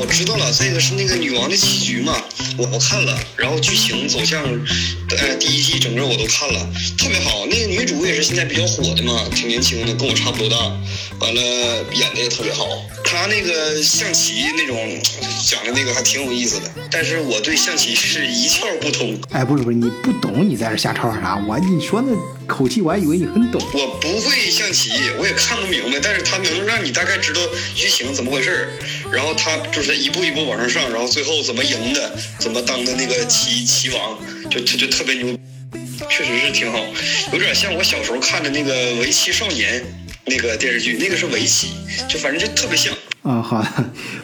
我知道了，这个是那个女王的棋局嘛，我我看了，然后剧情走向，呃，第一季整个我都看了，特别好。那个女主也是现在比较火的嘛，挺年轻的，跟我差不多大，完了演的也特别好。她那个象棋那种讲的那个还挺有意思的，但是我对象棋是一窍不通。哎，不是不是，你不懂，你在这瞎吵啥？我你说那口气，我还以为你很懂。我不会象棋，我也看不明白，但是他能让你大概知道剧情怎么回事儿，然后他就是一步一步往上上，然后最后怎么赢的，怎么当的那个棋 棋王，就就就特别牛，确实是挺好，有点像我小时候看的那个《围棋少年》那个电视剧，那个是围棋，就反正就特别像。啊，好的。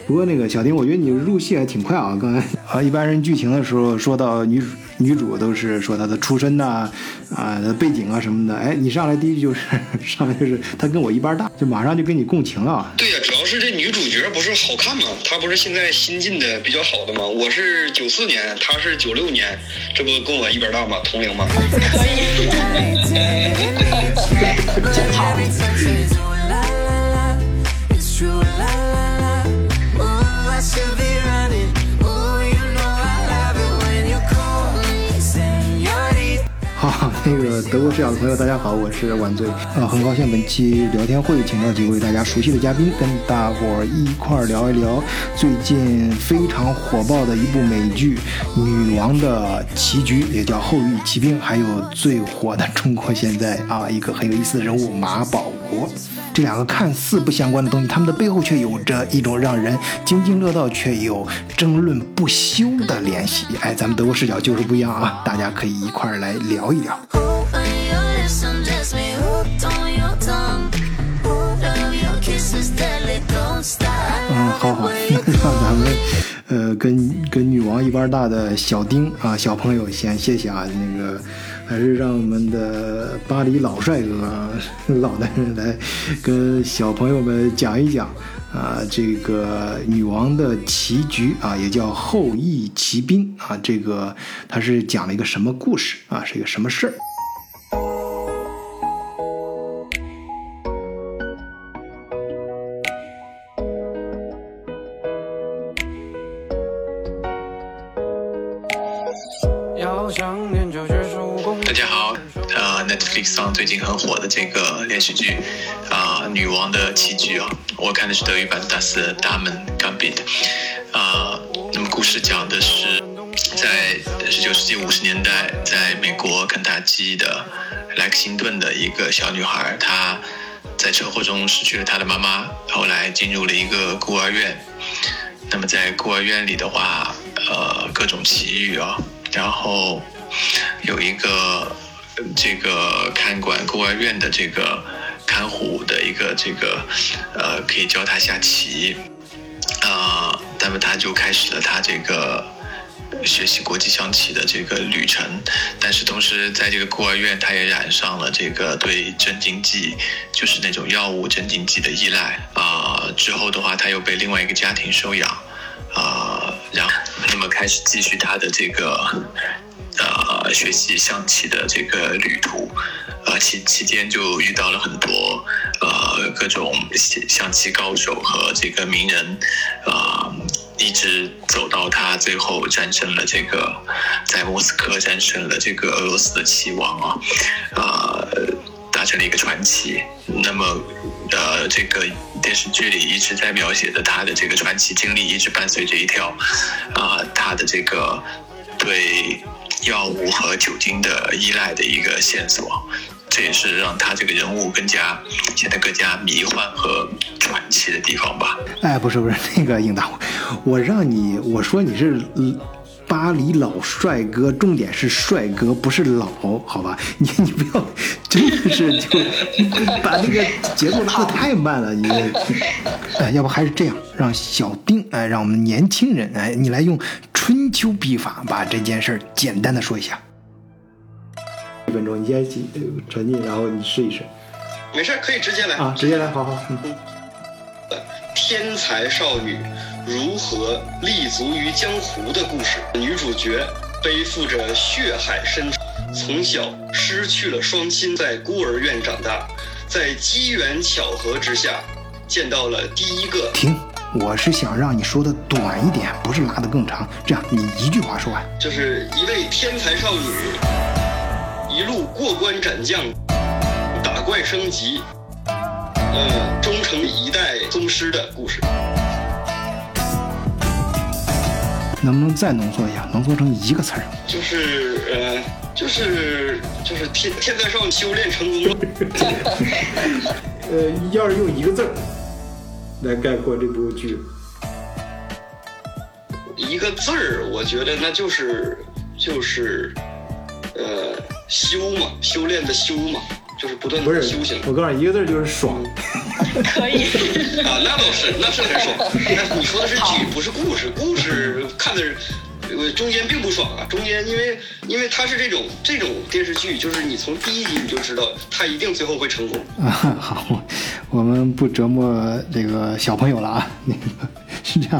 不过那个小丁，我觉得你入戏还挺快啊。刚才啊，一般人剧情的时候说到女主，女主都是说她的出身呐、啊，背景啊什么的。哎，你上来第一句就是 上来就是她跟我一般大，就马上就跟你共情了。对呀、主要是这女主角不是好看吗？她不是现在新进的比较好的吗？我是九四年，她是九六年，这不跟我一边大吗？同龄吗？好，啊那个德国视角的朋友，大家好，我是晚醉。啊，很高兴本期聊天会请到几位大家熟悉的嘉宾，跟大伙儿一块儿聊一聊最近非常火爆的一部美剧《女王的棋局》，也叫《后羿骑兵》，还有最火的中国现在啊一个很有意思的人物马保国。这两个看似不相关的东西，他们的背后却有着一种让人津津乐道却又争论不休的联系。哎，咱们德国视角就是不一样啊，大家可以一块儿来聊一聊。Open your lips, undress me, hooked on your tongue. All of your kisses deadly, don't stop. 嗯，好好，让 咱们呃跟跟女王一般大的小丁啊小朋友先谢谢啊，那个还是让我们的巴黎老帅哥老男人来跟小朋友们讲一讲啊这个女王的棋局啊，也叫后羿骑兵啊，这个他是讲了一个什么故事啊，是一个什么事儿？，Netflix 上最近很火的这个连续剧啊、女王的棋局》啊，我看的是德语版《Das Damen Gambit》啊，那么故事讲的是在十九世纪五十年代，在美国肯塔基的莱克辛顿的一个小女孩，她在车祸中失去了她的妈妈，后来进入了一个孤儿院。那么在孤儿院里的话，呃，各种奇遇啊，然后有一个这个看管孤儿院的这个看护的一个这个呃，可以教他下棋，啊、那么他就开始了他这个学习国际象棋的这个旅程，但是同时在这个孤儿院，他也染上了这个对镇静剂，就是那种药物镇静剂的依赖。啊、之后的话，他又被另外一个家庭收养，啊、然后那么开始继续他的这个呃学习象棋的这个旅途，呃期期间就遇到了很多呃各种象棋高手和这个名人，啊、一直走到他最后战胜了这个在莫斯科战胜了这个俄罗斯的棋王啊，呃、达成了一个传奇。那么，呃，这个电视剧里一直在描写的他的这个传奇经历，一直伴随着一条啊、他的这个对药物和酒精的依赖的一个线索。这也是让他这个人物更加显得更加迷幻和传奇的地方吧。哎，不是不是，那个应大，我让你我说你是巴黎老帅哥，重点是帅哥，不是老，好吧？你你不要真的是就把那个节奏拉的太慢了，你 哎，要不还是这样，让小丁哎，让我们年轻人哎，你来用春秋笔法把这件事儿简单的说一下。一分钟，你先呃沉浸，然后你试一试没事，可以直接来。啊，直接来，好好，嗯。天才少女如何立足于江湖的故事。女主角背负着血海深仇，从小失去了双亲，在孤儿院长大，在机缘巧合之下见到了第一个停，我是想让你说的短一点，不是拉的更长。这样，你一句话说完。就是一位天才少女，一路过关斩将，打怪升级，呃，终成一代宗师的故事。能不能再浓缩一下，浓缩成一个词儿？就是呃，就是就是天天在上修炼成功了。呃，要是用一个字儿来概括这部剧，一个字儿，我觉得那就是就是呃修嘛，修炼的修嘛，就是不断不是的修行。我告诉你，一个字儿就是爽。可以。啊，那倒是，那是很爽。那你说的是剧，不是故事。故事看的，呃，中间并不爽啊。中间因为因为它是这种这种电视剧，就是你从第一集你就知道它一定最后会成功。啊，好，我们不折磨这个小朋友了啊。那个是这样，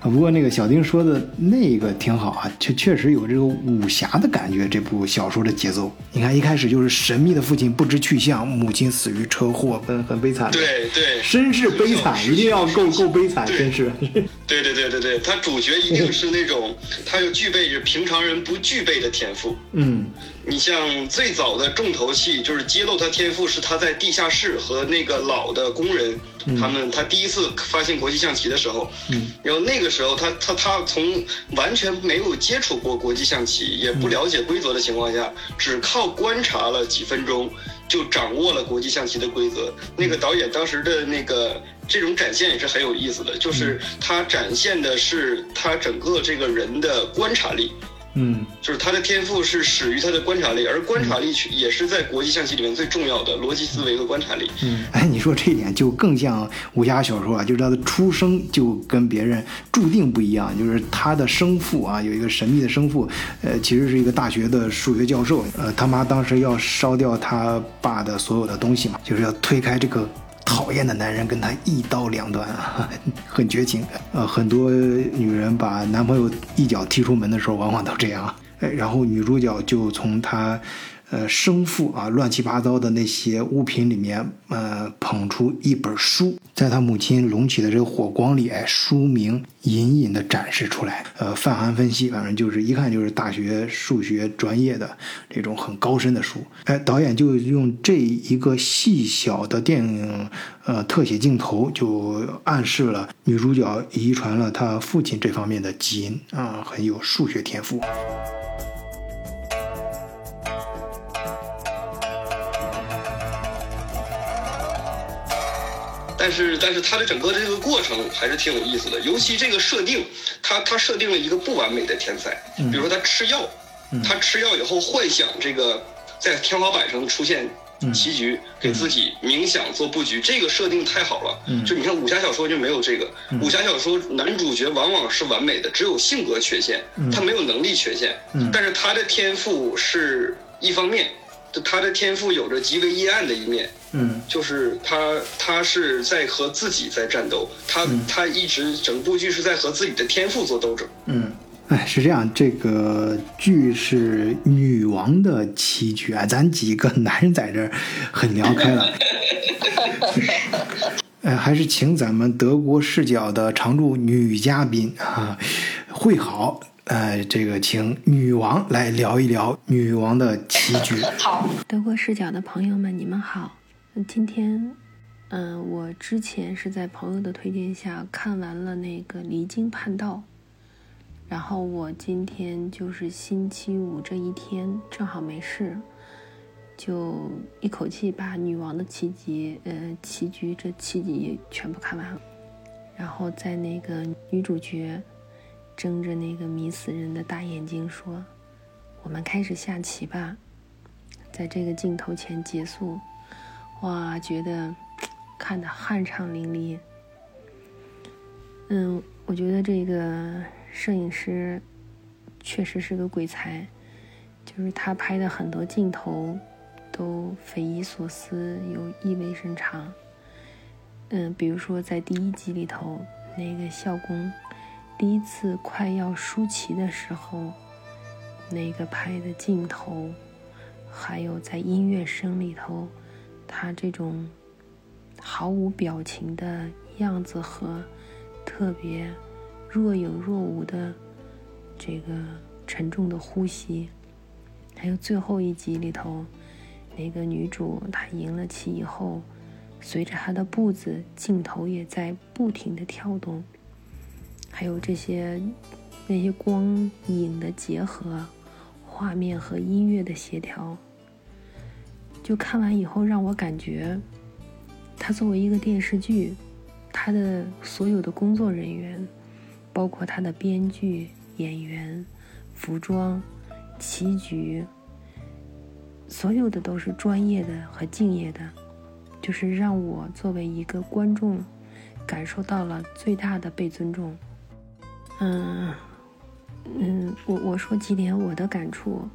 啊不过那个小丁说的那个挺好啊，确确实有这个武侠的感觉。这部小说的节奏，你看一开始就是神秘的父亲不知去向，母亲死于车祸，很很悲惨。对对，身世悲惨，一定要够够悲惨，对真是。对对对对对，他主角一定是那种，他就具备着平常人不具备的天赋。嗯你像最早的重头戏，就是揭露他天赋是他在地下室和那个老的工人，他们他第一次发现国际象棋的时候，嗯，然后那个时候他他他从完全没有接触过国际象棋，也不了解规则的情况下，只靠观察了几分钟，就掌握了国际象棋的规则。那个导演当时的那个这种展现也是很有意思的，就是他展现的是他整个这个人的观察力。嗯就是他的天赋是始于他的观察力，而观察力去也是在国际象棋里面最重要的逻辑思维和观察力。嗯，哎，你说这一点就更像武侠小说啊，就是他的出生就跟别人注定不一样，就是他的生父啊，有一个神秘的生父，呃，其实是一个大学的数学教授，呃，他妈当时要烧掉他爸的所有的东西嘛，就是要推开这个。讨厌的男人跟她一刀两断啊，很绝情。呃，很多女人把男朋友一脚踢出门的时候，往往都这样。哎，然后女主角就从她，呃，生父啊乱七八糟的那些物品里面，呃，捧出一本书，在他母亲隆起的这个火光里，哎，书名隐隐的展示出来。呃，泛函分析，反正就是一看就是大学数学专业的这种很高深的书。哎，导演就用这一个细小的电影，呃，特写镜头，就暗示了女主角遗传了她父亲这方面的基因啊，很有数学天赋。但是，但是它的整个的这个过程还是挺有意思的，尤其这个设定，它它设定了一个不完美的天才，比如说他吃药，他吃药以后幻想这个在天花板上出现棋局，给自己冥想做布局，这个设定太好了。就你看武侠小说就没有这个，武侠小说男主角往往是完美的，只有性格缺陷，他没有能力缺陷，但是他的天赋是一方面，他的天赋有着极为阴暗的一面。嗯就是他，他是在和自己在战斗，他他一直整部剧是在和自己的天赋做斗争。嗯，哎，是这样，这个剧是女王的棋局啊，咱几个男人在这儿很聊开了。哎，还是请咱们德国视角的常驻女嘉宾啊，会好。呃，这个请女王来聊一聊女王的棋局。好，德国视角的朋友们，你们好。嗯今天，嗯、我之前是在朋友的推荐下看完了那个《离经叛道》，然后我今天就是星期五这一天正好没事，就一口气把女王的棋局，呃，棋局这七集全部看完了。然后在那个女主角睁着那个迷死人的大眼睛说：“我们开始下棋吧。”在这个镜头前结束，哇，觉得看得酣畅淋漓。嗯，我觉得这个摄影师确实是个鬼才，就是他拍的很多镜头都匪夷所思，有意味深长。嗯，比如说在第一集里头，那个校工第一次快要输棋的时候，那个拍的镜头。还有在音乐声里头，他这种毫无表情的样子和特别若有若无的这个沉重的呼吸，还有最后一集里头，那个女主她赢了棋以后，随着她的步子，镜头也在不停的跳动，还有这些那些光影的结合，画面和音乐的协调，就看完以后让我感觉，它作为一个电视剧。他的所有的工作人员，包括他的编剧、演员、服装、棋局，所有的都是专业的和敬业的，就是让我作为一个观众，感受到了最大的被尊重。嗯嗯，我我说几点我的感触，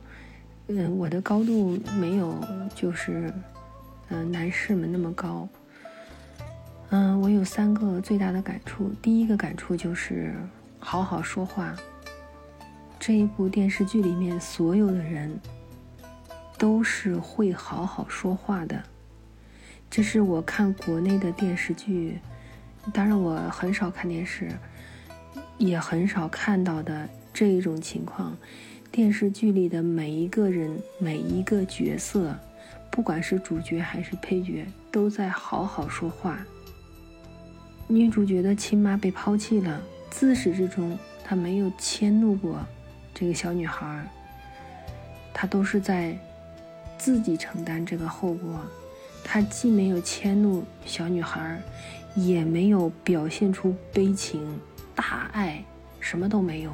嗯，我的高度没有就是嗯男士们那么高。嗯，我有三个最大的感触。第一个感触就是好好说话。这一部电视剧里面所有的人都是会好好说话的。这是我看国内的电视剧，当然我很少看电视，也很少看到的这一种情况。电视剧里的每一个人、每一个角色，不管是主角还是配角，都在好好说话。女主角的亲妈被抛弃了，自始至终她没有迁怒过这个小女孩，她都是在自己承担这个后果。她既没有迁怒小女孩，也没有表现出悲情大爱，什么都没有。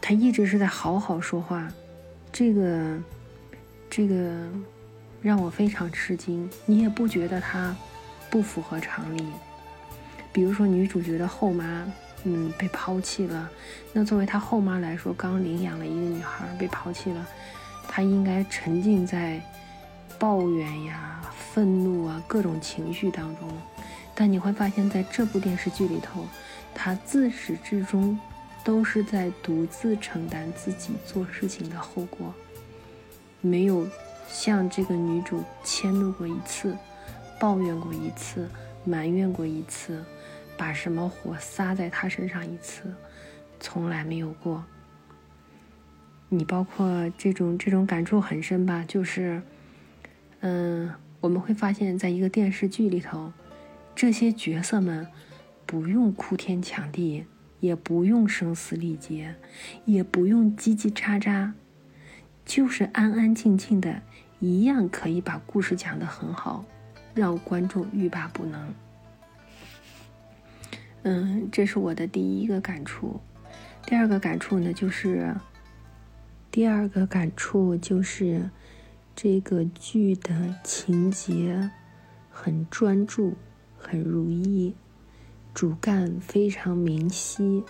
他一直是在好好说话，这个这个让我非常吃惊。你也不觉得他？不符合常理，比如说女主角的后妈，嗯，被抛弃了。那作为她后妈来说，刚领养了一个女孩被抛弃了，她应该沉浸在抱怨呀、愤怒啊各种情绪当中。但你会发现在这部电视剧里头，她自始至终都是在独自承担自己做事情的后果，没有向这个女主迁怒过一次。抱怨过一次，埋怨过一次，把什么火撒在他身上一次，从来没有过。你包括这种这种感触很深吧？就是，嗯，我们会发现在一个电视剧里头，这些角色们不用哭天抢地，也不用声嘶力竭，也不用叽叽喳喳，就是安安静静的，一样可以把故事讲得很好。让观众欲罢不能。嗯，这是我的第一个感触。第二个感触呢，就是第二个感触就是这个剧的情节很专注，很如意，主干非常明晰，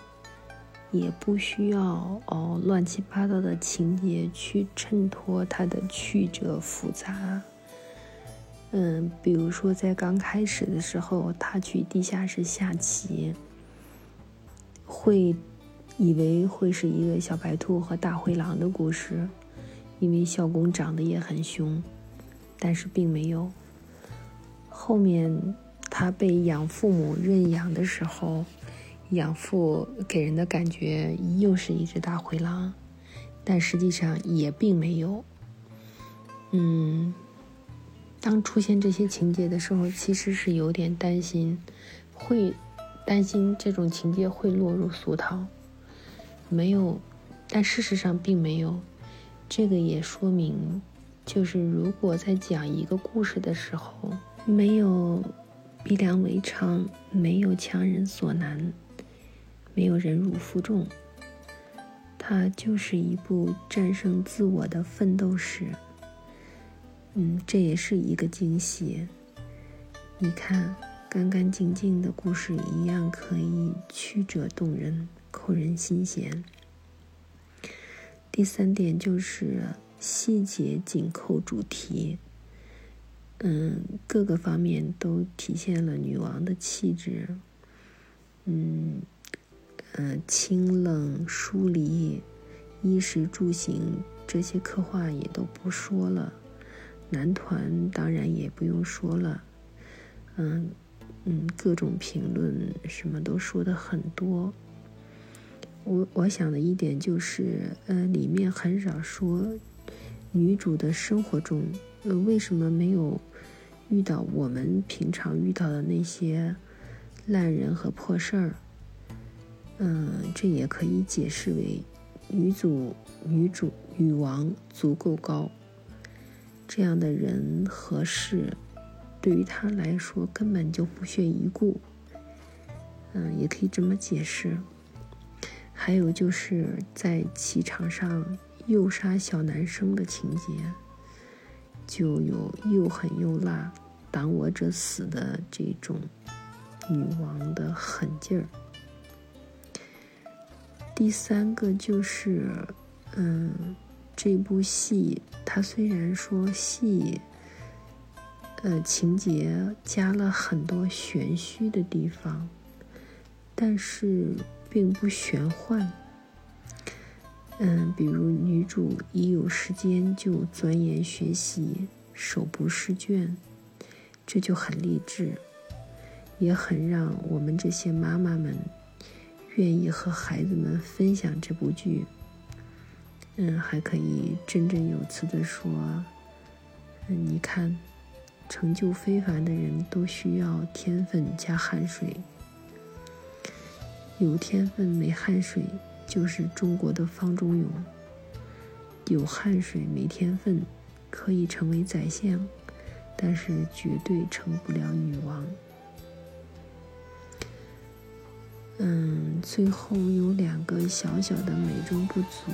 也不需要哦乱七八糟的情节去衬托它的曲折复杂。嗯，比如说在刚开始的时候，他去地下室下棋，会以为会是一个小白兔和大灰狼的故事，因为小公长得也很凶，但是并没有。后面他被养父母认养的时候，养父给人的感觉又是一只大灰狼，但实际上也并没有。嗯。当出现这些情节的时候，其实是有点担心，会担心这种情节会落入俗套。没有，但事实上并没有。这个也说明，就是如果在讲一个故事的时候，没有鼻梁为娼，没有强人所难，没有忍辱负重，它就是一部战胜自我的奋斗史。嗯，这也是一个惊喜。你看，干干净净的故事一样可以曲折动人，扣人心弦。第三点就是细节紧扣主题。嗯，各个方面都体现了女王的气质。嗯，呃，清冷疏离，衣食住行这些刻画也都不说了。男团当然也不用说了，嗯，嗯，各种评论什么都说的很多。我我想的一点就是，呃，里面很少说女主的生活中，呃，为什么没有遇到我们平常遇到的那些烂人和破事儿？嗯，这也可以解释为女主、女主、女王足够高，这样的人和事，对于她来说根本就不屑一顾。嗯，也可以这么解释。还有就是在棋场上诱杀小男生的情节，就有又狠又辣、挡我者死的这种女王的狠劲儿。第三个就是，嗯，这部戏它虽然说戏，呃，情节加了很多玄虚的地方，但是并不玄幻。嗯，比如女主一有时间就钻研学习，手不释卷，这就很励志，也很让我们这些妈妈们愿意和孩子们分享这部剧。嗯，还可以振振有词地说：“嗯，你看，成就非凡的人都需要天分加汗水，有天分没汗水。”就是中国的方中勇，有汗水没天分，可以成为宰相，但是绝对成不了女王。嗯，最后有两个小小的美中不足，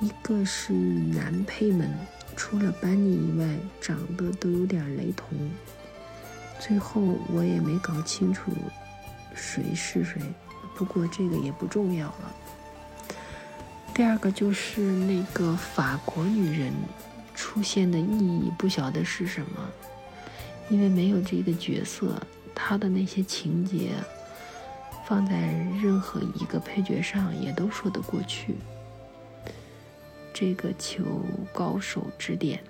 一个是男配们除了班尼以外，长得都有点雷同。最后我也没搞清楚谁是谁。不过这个也不重要了。第二个就是那个法国女人出现的意义不晓得是什么，因为没有这个角色，他的那些情节放在任何一个配角上也都说得过去。这个求高手指点。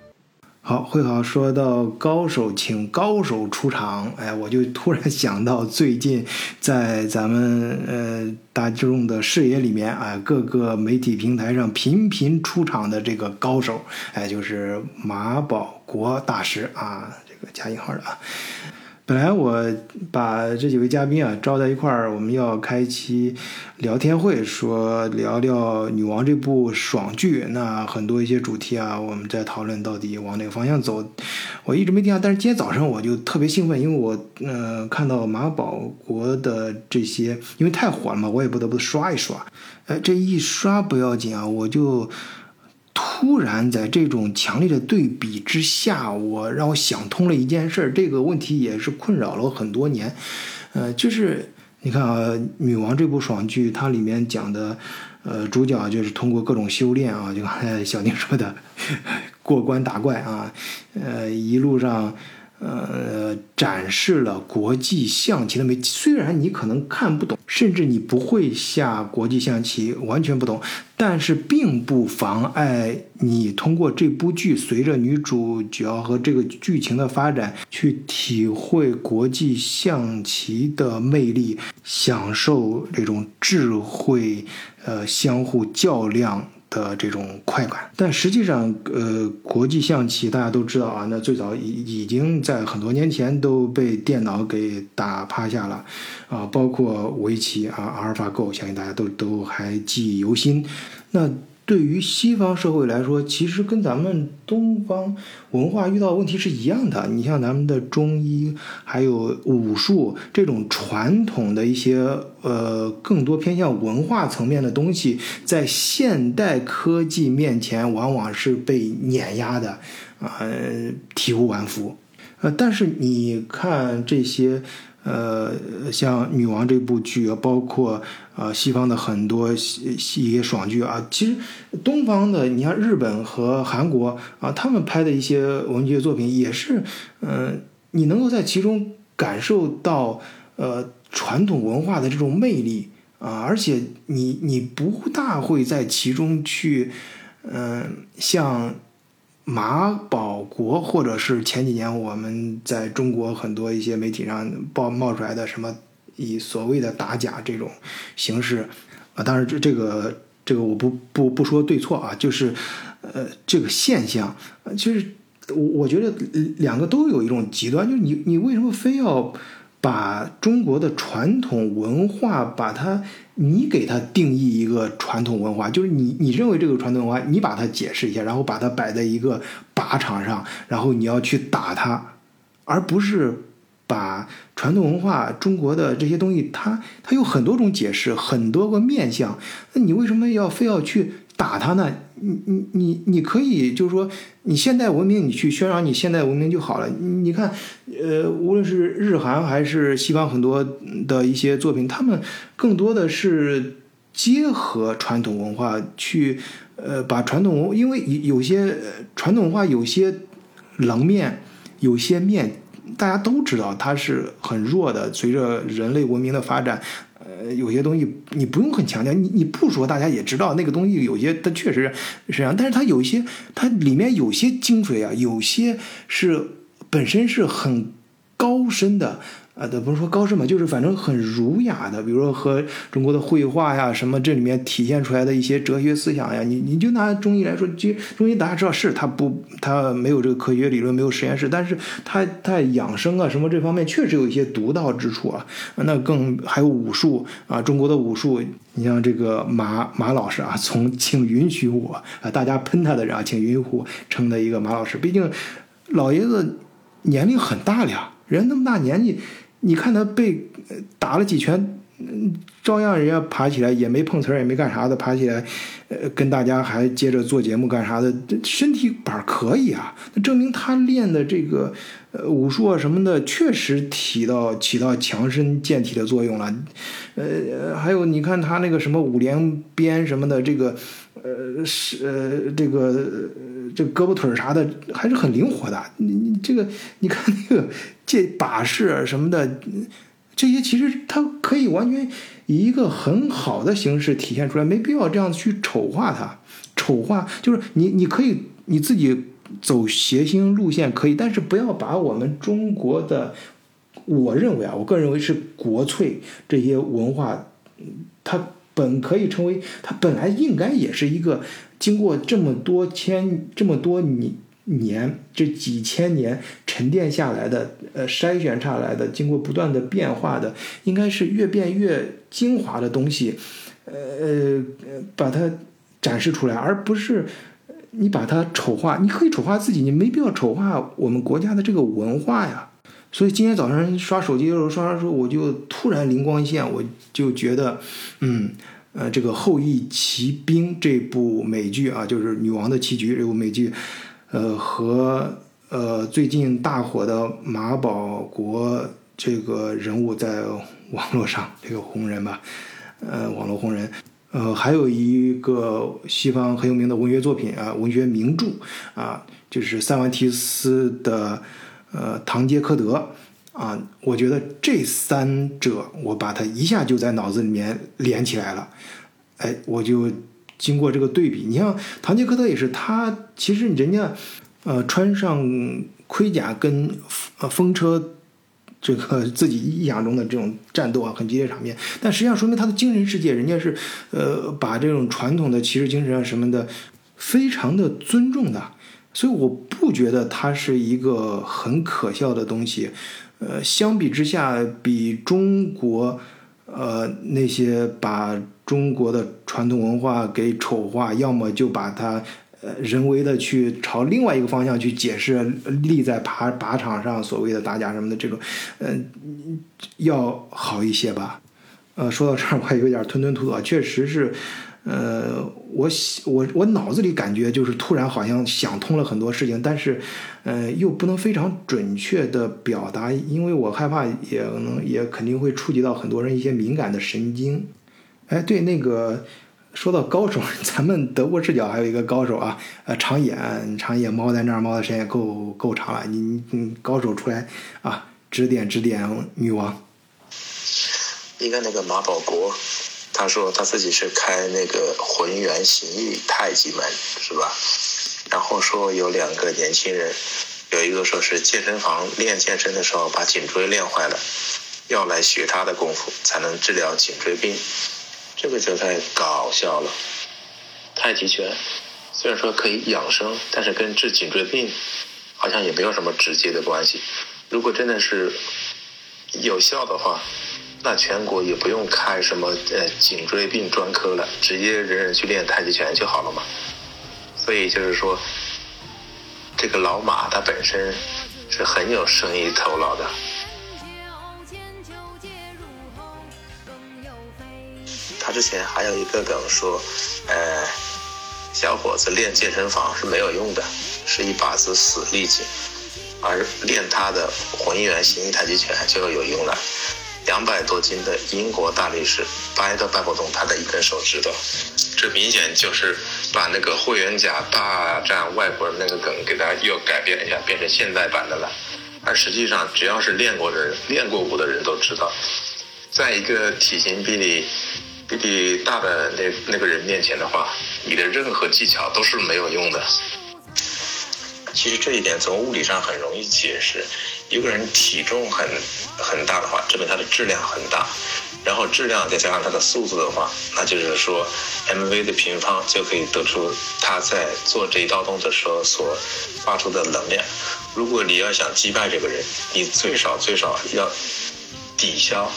好，会好说到高手，请高手出场。哎，我就突然想到，最近在咱们呃大众的视野里面啊，各个媒体平台上频频出场的这个高手，哎，就是马保国大师啊，这个加引号的啊。本来我把这几位嘉宾啊招在一块儿，我们要开一期聊天会，说聊聊《女王》这部爽剧。那很多一些主题啊，我们在讨论到底往哪个方向走。我一直没定下，但是今天早上我就特别兴奋，因为我呃看到马保国的这些，因为太火了嘛，我也不得不刷一刷。哎，这一刷不要紧啊，我就。突然在这种强烈的对比之下，我让我想通了一件事儿。这个问题也是困扰了我很多年。呃，就是你看啊，《女王》这部爽剧，它里面讲的，呃，主角就是通过各种修炼啊，就刚才小宁说的，过关打怪啊，呃，一路上。呃，展示了国际象棋的美。虽然你可能看不懂，甚至你不会下国际象棋，完全不懂，但是并不妨碍你通过这部剧，随着女主角和这个剧情的发展，去体会国际象棋的魅力，享受这种智慧，呃，相互较量。的这种快感，但实际上，呃，国际象棋大家都知道啊，那最早已已经在很多年前都被电脑给打趴下了，啊，包括围棋啊，阿尔法狗，相信大家都都还记忆犹新。那对于西方社会来说，其实跟咱们东方文化遇到问题是一样的。你像咱们的中医，还有武术这种传统的一些呃，更多偏向文化层面的东西，在现代科技面前，往往是被碾压的，啊、体无完肤。呃，但是你看这些。呃，像《女王》这部剧，包括呃西方的很多一些爽剧啊，其实东方的，你像日本和韩国啊，他们拍的一些文学作品也是，嗯、你能够在其中感受到呃传统文化的这种魅力啊，而且你你不大会在其中去，嗯、像。马保国，或者是前几年我们在中国很多一些媒体上爆冒出来的什么以所谓的打假这种形式啊，当然这这个这个我不不不说对错啊，就是呃这个现象，就是我我觉得两个都有一种极端，就是你你为什么非要把中国的传统文化把它你给它定义一个传统文化，就是你你认为这个传统文化，你把它解释一下，然后把它摆在一个靶场上，然后你要去打它，而不是把传统文化中国的这些东西，它它有很多种解释，很多个面相，那你为什么要非要去打它呢？你你你你可以就是说，你现代文明，你去宣扬你现代文明就好了。你看，呃，无论是日韩还是西方很多的一些作品，他们更多的是结合传统文化去，呃，把传统文，因为有些传统文化有些棱面，有些面。大家都知道它是很弱的，随着人类文明的发展，呃，有些东西你不用很强调，你你不说大家也知道那个东西有些它确实是这样，但是它有一些它里面有些精髓啊，有些是本身是很高深的。啊，这不是说高深嘛，就是反正很儒雅的，比如说和中国的绘画呀什么，这里面体现出来的一些哲学思想呀，你你就拿中医来说，就中医大家知道是它不，它没有这个科学理论，没有实验室，但是它它养生啊什么这方面确实有一些独到之处啊。那更还有武术啊，中国的武术，你像这个马马老师啊，从请允许我啊，大家喷他的人啊，请允许我称的一个马老师，毕竟老爷子年龄很大了呀，人那么大年纪。你看他被打了几拳，照样人家爬起来也没碰瓷儿，也没干啥的，爬起来，呃，跟大家还接着做节目干啥的，这身体板儿可以啊，那证明他练的这个呃武术啊什么的，确实起到起到强身健体的作用了。呃，还有你看他那个什么五连鞭什么的，这个呃是呃这个呃这胳膊腿儿啥的还是很灵活的。你你这个你看那个这把式什么的，这些其实它可以完全以一个很好的形式体现出来，没必要这样去丑化它。丑化就是你你可以你自己走谐星路线可以，但是不要把我们中国的。我认为啊，我个人认为是国粹这些文化，它本可以成为，它本来应该也是一个经过这么多千这么多年这几千年沉淀下来的，呃，筛选下来的，经过不断的变化的，应该是越变越精华的东西，呃呃，把它展示出来，而不是你把它丑化。你可以丑化自己，你没必要丑化我们国家的这个文化呀。所以今天早上刷手机的时候，刷刷说，我就突然灵光一现，我就觉得，嗯，呃，这个《后羿骑兵》这部美剧啊，就是《女王的棋局》这部美剧，呃，和呃最近大火的马保国这个人物在网络上这个红人吧，呃，网络红人，呃，还有一个西方很有名的文学作品啊，文学名著啊，就是塞万提斯的。呃，堂吉诃德啊，我觉得这三者，我把它一下就在脑子里面连起来了。哎，我就经过这个对比，你像唐吉诃德也是，他其实人家呃穿上盔甲跟呃风车这个自己意象中的这种战斗啊，很激烈场面，但实际上说明他的精神世界，人家是呃把这种传统的骑士精神啊什么的，非常的尊重的。所以我不觉得它是一个很可笑的东西，呃，相比之下，比中国，呃，那些把中国的传统文化给丑化，要么就把它，呃，人为的去朝另外一个方向去解释，立在靶靶场上所谓的打假什么的这种，嗯、要好一些吧。呃，说到这儿我还有点吞吞吐吐，确实是。呃，我我我脑子里感觉就是突然好像想通了很多事情，但是，呃，又不能非常准确的表达，因为我害怕也能也肯定会触及到很多人一些敏感的神经。哎，对，那个说到高手，咱们德国视角还有一个高手啊，呃，长野长野猫在那儿猫的时间够够长了，你你高手出来啊，指点指点女王。一个那个马保国，他说他自己是开那个浑元形意太极门，是吧？然后说有两个年轻人，有一个说是健身房练健身的时候把颈椎练坏了，要来学他的功夫才能治疗颈椎病，这个就太搞笑了。太极拳虽然说可以养生，但是跟治颈椎病好像也没有什么直接的关系。如果真的是有效的话，那全国也不用开什么呃颈椎病专科了，直接人人去练太极拳就好了嘛。所以就是说，这个老马他本身是很有生意头脑的。之前还有一个梗说，呃，小伙子练健身房是没有用的，是一把子死力气，而练他的浑元形意太极拳就有用了。两百多斤的英国大力士掰都掰不动他的一根手指头，这明显就是把那个霍元甲大战外国人那个梗给他又改变了一下，变成现代版的了。而实际上，只要是练过的人、练过武的人都知道，在一个体型比你比你大的那那个人面前的话，你的任何技巧都是没有用的。其实这一点从物理上很容易解释。一个人体重很很大的话，证明他的质量很大，然后质量再加上他的速度的话，那就是说，mv 的平方就可以得出他在做这一道动作时候所发出的能量。如果你要想击败这个人，你最少最少要抵消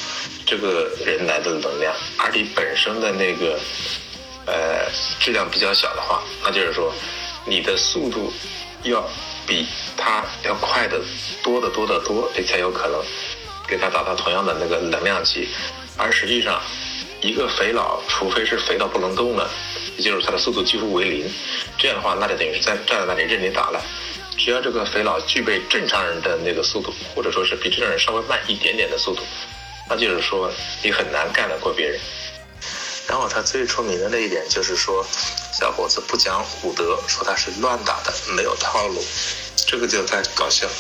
这个人来的能量，而你本身的那个呃质量比较小的话，那就是说你的速度要比他要快的多得多得多，你才有可能给他达到同样的那个能量级。而实际上，一个肥佬，除非是肥到不能动了，也就是他的速度几乎为零，这样的话，那就等于是在站在那里任你打了。只要这个肥佬具备正常人的那个速度，或者说是比正常人稍微慢一点点的速度，那就是说你很难干得过别人。然后他最出名的那一点就是说，小伙子不讲武德，说他是乱打的，没有套路，这个就太搞笑了。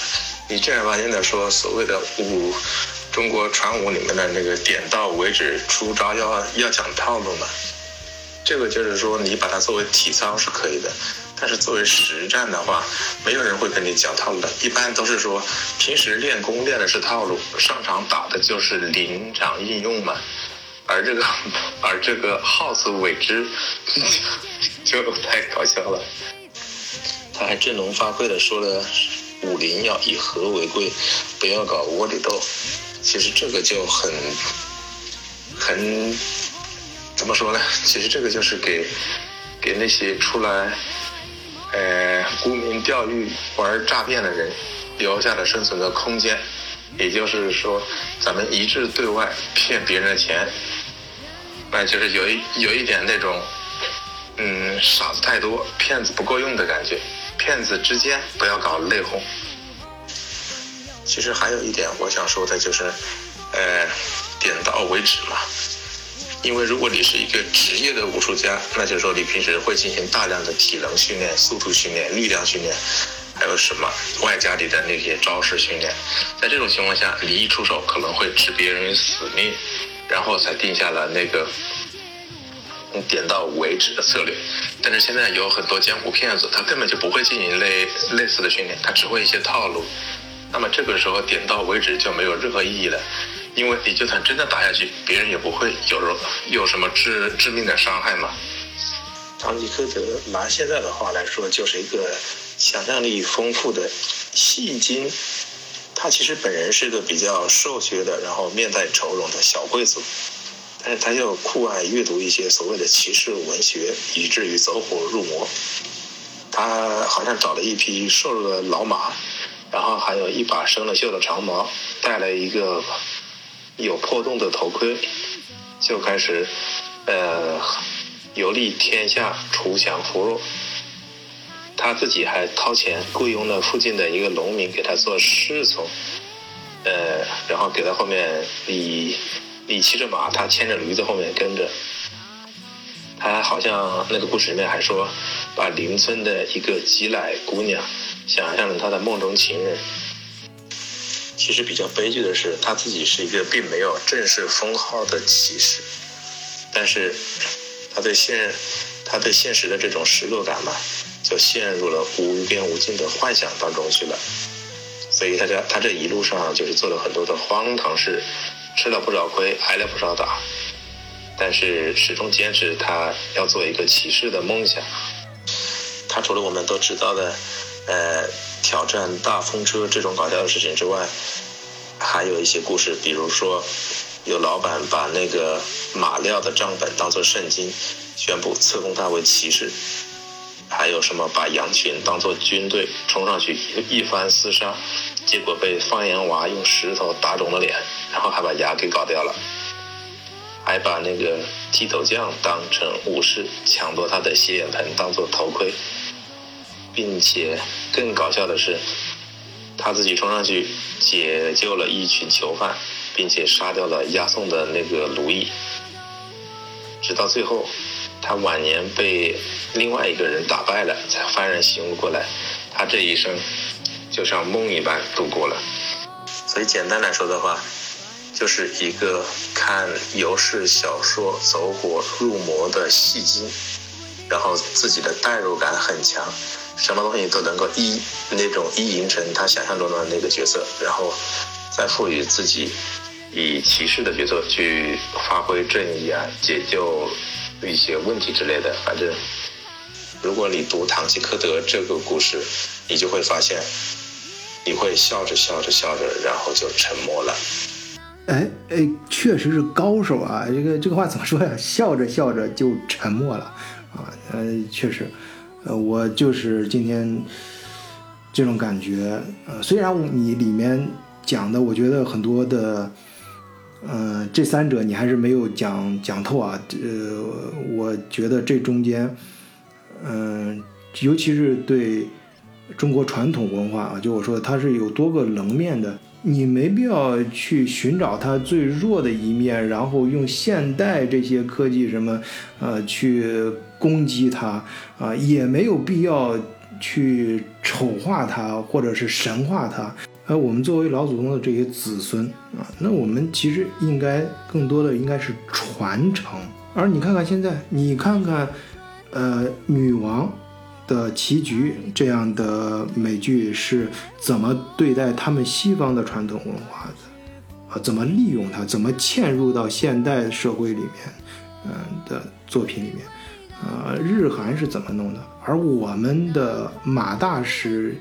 你正儿八经的说所谓的武，中国传武里面的那个点到为止，出招要要讲套路嘛？这个就是说你把它作为体操是可以的，但是作为实战的话，没有人会跟你讲套路的，一般都是说平时练功练的是套路，上场打的就是临场应用嘛。而这个，而这个好自为之，就太搞笑了。他还振聋发聩的说了，武林要以和为贵，不要搞窝里斗。其实这个就很，很，怎么说呢？其实这个就是给，给那些出来，呃，沽名钓誉、玩诈骗的人，留下了生存的空间。也就是说，咱们一致对外骗别人的钱，那就是有一有一点那种，嗯，傻子太多，骗子不够用的感觉。骗子之间不要搞内讧。其实还有一点我想说的就是，呃，点到为止嘛。因为如果你是一个职业的武术家，那就是说你平时会进行大量的体能训练、速度训练、力量训练。还有什么外加你的那些招式训练，在这种情况下，你一出手可能会置别人于死命，然后才定下了那个点到为止的策略。但是现在有很多江湖骗子，他根本就不会进行类类似的训练，他只会一些套路。那么这个时候点到为止就没有任何意义了，因为你就算真的打下去，别人也不会有有什么致致命的伤害嘛。堂吉诃德拿现在的话来说，就是一个。想象力丰富的戏精，他其实本人是个比较瘦削的，然后面带愁容的小贵族，但是他又酷爱阅读一些所谓的骑士文学，以至于走火入魔。他好像找了一匹瘦弱的老马，然后还有一把生了锈的长矛，带了一个有破洞的头盔，就开始呃游历天下，锄强扶弱。他自己还掏钱雇佣了附近的一个农民给他做侍从，呃，然后给他后面你你骑着马，他牵着驴子后面跟着。他好像那个故事里面还说，把邻村的一个挤奶姑娘想象成他的梦中情人。其实比较悲剧的是，他自己是一个并没有正式封号的骑士，但是他对现他对现实的这种失落感嘛。就陷入了无边无尽的幻想当中去了。所以他这他这一路上就是做了很多的荒唐事，吃了不少亏，挨了不少打，但是始终坚持他要做一个骑士的梦想。他除了我们都知道的，呃，挑战大风车这种搞笑的事情之外，还有一些故事，比如说有老板把那个马料的账本当做圣经，宣布册封他为骑士。还有什么把羊群当做军队冲上去一一番厮杀，结果被放羊娃用石头打肿了脸，然后还把牙给搞掉了。还把那个剃头匠当成武士，抢夺他的洗脸盆当做头盔，并且更搞笑的是，他自己冲上去解救了一群囚犯，并且杀掉了押送的那个奴役。直到最后，他晚年被另外一个人打败了，才幡然醒悟过来，他这一生就像梦一般度过了。所以简单来说的话，就是一个看游氏小说走火入魔的戏精，然后自己的代入感很强，什么东西都能够一那种意淫成他想象中的那个角色，然后再赋予自己以骑士的角色去发挥正义啊，解救一些问题之类的。反正，如果你读《堂吉诃德》这个故事，你就会发现，你会笑着笑着笑着，然后就沉默了。哎哎，确实是高手啊！这个这个话怎么说呀？笑着笑着就沉默了啊！呃，确实，呃，我就是今天这种感觉。呃，虽然你里面讲的，我觉得很多的，呃，这三者你还是没有讲讲透啊。呃，我觉得这中间，嗯、尤其是对中国传统文化啊，就我说的，它是有多个棱面的。你没必要去寻找它最弱的一面，然后用现代这些科技什么，呃，去攻击它啊、也没有必要去丑化它或者是神化它。呃，我们作为老祖宗的这些子孙啊，那我们其实应该更多的应该是传承。而你看看现在，你看看，呃，女王的棋局这样的美剧是怎么对待他们西方的传统文化的？啊，怎么利用它？怎么嵌入到现代社会里面？嗯、的作品里面，呃，日韩是怎么弄的？而我们的马大师，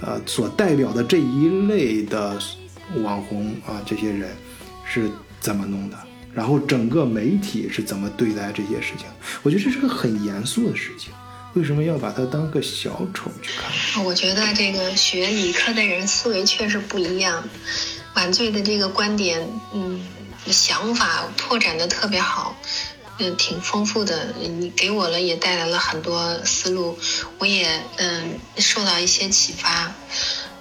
呃，所代表的这一类的网红啊，这些人是怎么弄的？然后整个媒体是怎么对待这些事情？我觉得这是个很严肃的事情。为什么要把它当个小丑去看？我觉得这个学理科的人思维确实不一样。晚醉的这个观点，嗯，想法拓展的特别好，嗯，挺丰富的。你给我了也带来了很多思路，我也嗯受到一些启发。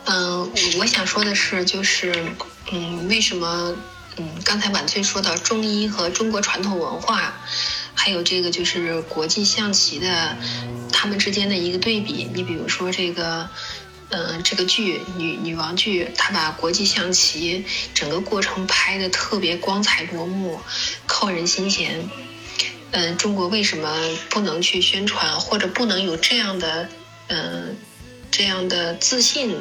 嗯，我想说的是，就是嗯，为什么嗯刚才晚醉说到中医和中国传统文化，还有这个就是国际象棋的他们之间的一个对比。你比如说这个。嗯，这个剧女女王剧，她把国际象棋整个过程拍的特别光彩夺目，扣人心弦。嗯，中国为什么不能去宣传，或者不能有这样的嗯这样的自信，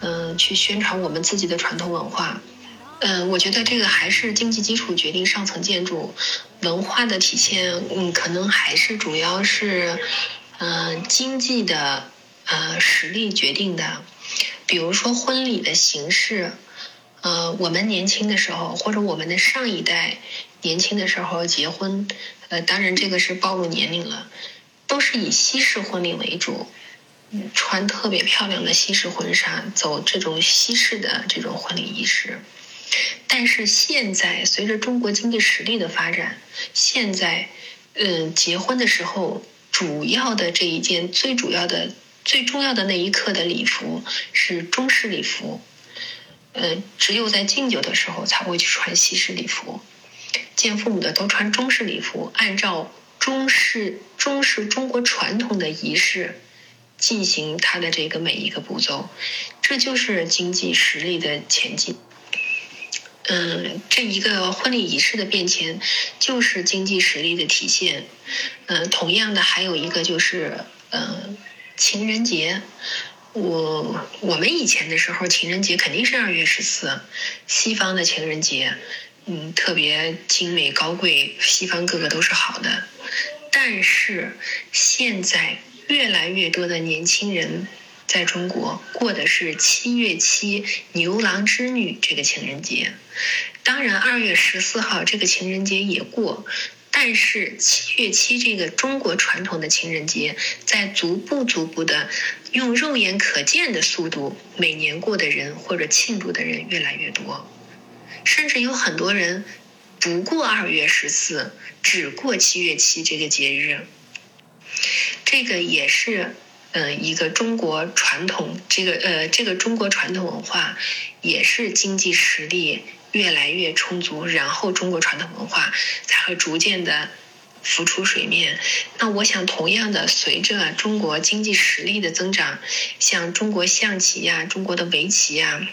嗯，去宣传我们自己的传统文化？嗯，我觉得这个还是经济基础决定上层建筑，文化的体现，嗯，可能还是主要是嗯经济的。呃，实力决定的，比如说婚礼的形式，呃，我们年轻的时候，或者我们的上一代年轻的时候结婚，呃，当然这个是暴露年龄了，都是以西式婚礼为主，嗯穿特别漂亮的西式婚纱，走这种西式的这种婚礼仪式。但是现在随着中国经济实力的发展，现在，嗯，结婚的时候主要的这一件最主要的。最重要的那一刻的礼服是中式礼服，呃，只有在敬酒的时候才会去穿西式礼服。见父母的都穿中式礼服，按照中式中式中国传统的仪式进行它的这个每一个步骤，这就是经济实力的前进。嗯，这一个婚礼仪式的变迁就是经济实力的体现。嗯，同样的还有一个就是，嗯。情人节，我我们以前的时候，情人节肯定是二月十四，西方的情人节，嗯，特别精美高贵，西方个个都是好的。但是现在越来越多的年轻人在中国过的是七月七牛郎织女这个情人节，当然二月十四号这个情人节也过。但是七月七这个中国传统的情人节，在逐步逐步的用肉眼可见的速度，每年过的人或者庆祝的人越来越多，甚至有很多人不过二月十四，只过七月七这个节日。这个也是，呃，一个中国传统，这个呃，这个中国传统文化也是经济实力。越来越充足，然后中国传统文化才会逐渐的浮出水面。那我想，同样的，随着中国经济实力的增长，像中国象棋呀、中国的围棋呀、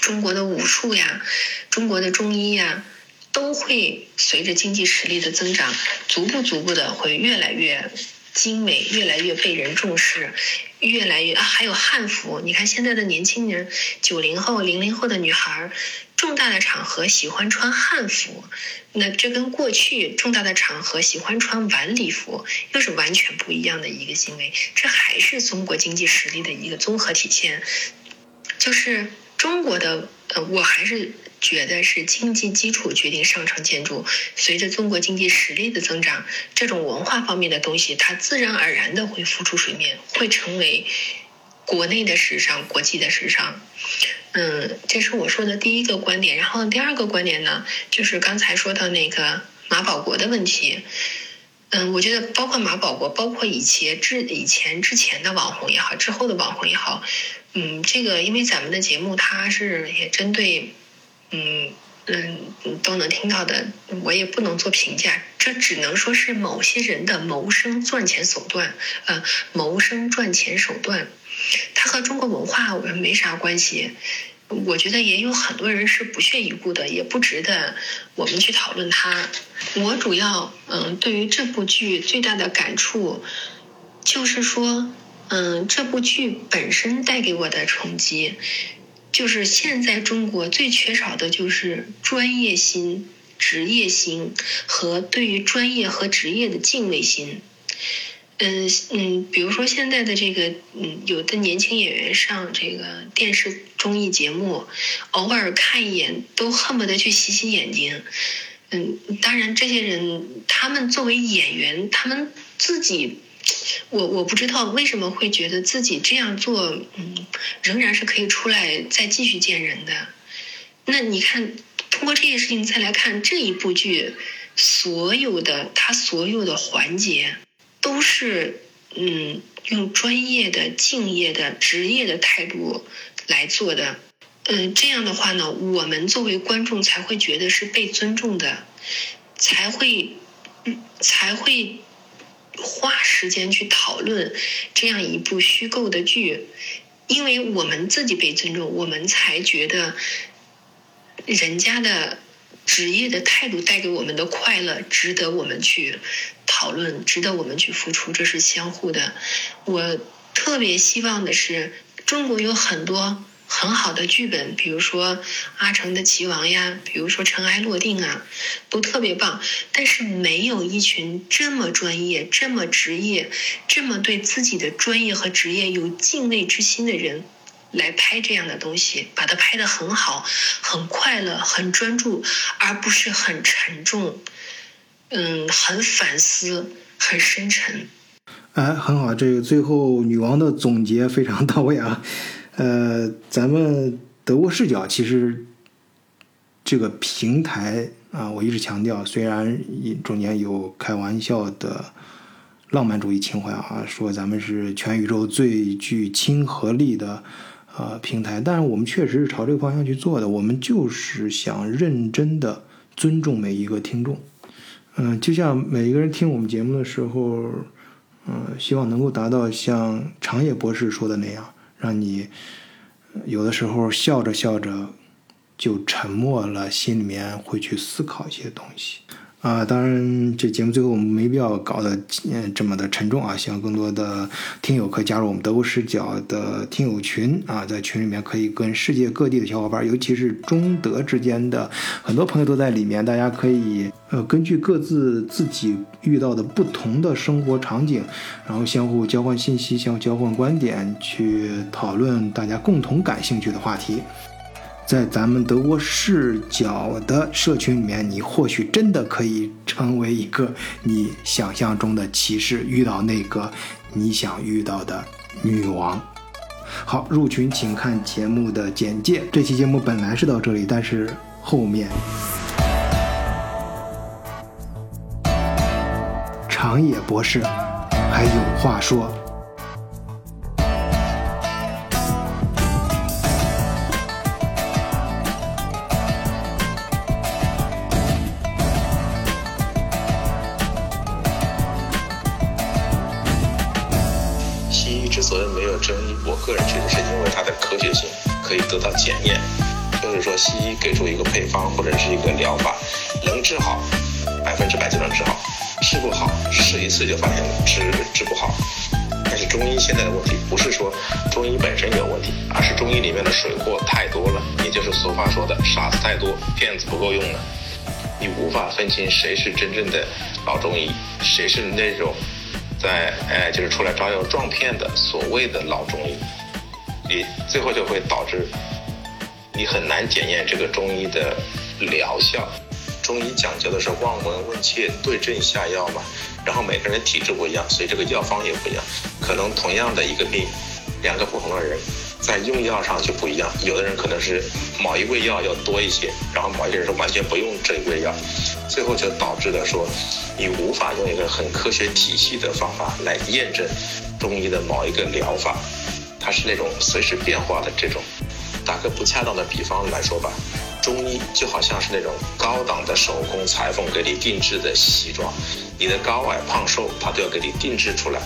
中国的武术呀、中国的中医呀，都会随着经济实力的增长，逐步逐步的会越来越精美，越来越被人重视。越来越啊，还有汉服。你看现在的年轻人，九零后、零零后的女孩，重大的场合喜欢穿汉服，那这跟过去重大的场合喜欢穿晚礼服又是完全不一样的一个行为。这还是中国经济实力的一个综合体现，就是中国的呃，我还是。觉得是经济基础决定上层建筑。随着中国经济实力的增长，这种文化方面的东西，它自然而然的会浮出水面，会成为国内的时尚、国际的时尚。嗯，这是我说的第一个观点。然后第二个观点呢，就是刚才说到那个马保国的问题。嗯，我觉得包括马保国，包括以前之以前之前的网红也好，之后的网红也好，嗯，这个因为咱们的节目它是也针对。嗯嗯，都能听到的，我也不能做评价，这只能说是某些人的谋生赚钱手段，呃，谋生赚钱手段，它和中国文化我们没啥关系。我觉得也有很多人是不屑一顾的，也不值得我们去讨论它。我主要嗯，对于这部剧最大的感触，就是说，嗯，这部剧本身带给我的冲击。就是现在中国最缺少的就是专业心、职业心和对于专业和职业的敬畏心。嗯嗯，比如说现在的这个，嗯，有的年轻演员上这个电视综艺节目，偶尔看一眼都恨不得去洗洗眼睛。嗯，当然这些人他们作为演员，他们自己。我我不知道为什么会觉得自己这样做，嗯，仍然是可以出来再继续见人的。那你看，通过这件事情再来看这一部剧，所有的他所有的环节，都是嗯用专业的、敬业的、职业的态度来做的。嗯，这样的话呢，我们作为观众才会觉得是被尊重的，才会，嗯，才会。花时间去讨论这样一部虚构的剧，因为我们自己被尊重，我们才觉得人家的职业的态度带给我们的快乐值得我们去讨论，值得我们去付出，这是相互的。我特别希望的是，中国有很多。很好的剧本，比如说阿城的《棋王》呀，比如说《尘埃落定》啊，都特别棒。但是没有一群这么专业、这么职业、这么对自己的专业和职业有敬畏之心的人来拍这样的东西，把它拍得很好、很快乐、很专注，而不是很沉重，嗯，很反思、很深沉。哎，很好，这个最后女王的总结非常到位啊。呃，咱们德国视角其实这个平台啊，我一直强调，虽然中间有开玩笑的浪漫主义情怀啊，说咱们是全宇宙最具亲和力的呃平台，但是我们确实是朝这个方向去做的，我们就是想认真的尊重每一个听众，嗯，就像每一个人听我们节目的时候，嗯，希望能够达到像长野博士说的那样。让你有的时候笑着笑着就沉默了，心里面会去思考一些东西。啊，当然，这节目最后我们没必要搞得嗯这么的沉重啊，希望更多的听友可以加入我们德国视角的听友群啊，在群里面可以跟世界各地的小伙伴，尤其是中德之间的很多朋友都在里面，大家可以呃根据各自自己遇到的不同的生活场景，然后相互交换信息，相互交换观点，去讨论大家共同感兴趣的话题。在咱们德国视角的社群里面，你或许真的可以成为一个你想象中的骑士，遇到那个你想遇到的女王。好，入群请看节目的简介。这期节目本来是到这里，但是后面长野博士还有话说。疗法，能治好，百分之百就能治好；治不好，试一次就发现治治不好。但是中医现在的问题不是说中医本身有问题，而是中医里面的水货太多了，也就是俗话说的傻子太多，骗子不够用了。你无法分清谁是真正的老中医，谁是那种在呃就是出来招摇撞骗的所谓的老中医，你最后就会导致你很难检验这个中医的疗效。中医讲究的是望闻问切、对症下药嘛，然后每个人体质不一样，所以这个药方也不一样。可能同样的一个病，两个不同的人在用药上就不一样。有的人可能是某一味药要多一些，然后某一个人是完全不用这一味药，最后就导致了说你无法用一个很科学体系的方法来验证中医的某一个疗法，它是那种随时变化的这种。打个不恰当的比方来说吧，中医就好像是那种高档的手工裁缝给你定制的西装，你的高矮胖瘦他都要给你定制出来。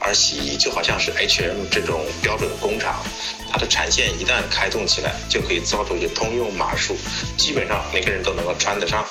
而西医就好像是 H&M 这种标准工厂，它的产线一旦开动起来，就可以造出一些通用码数，基本上每个人都能够穿得上。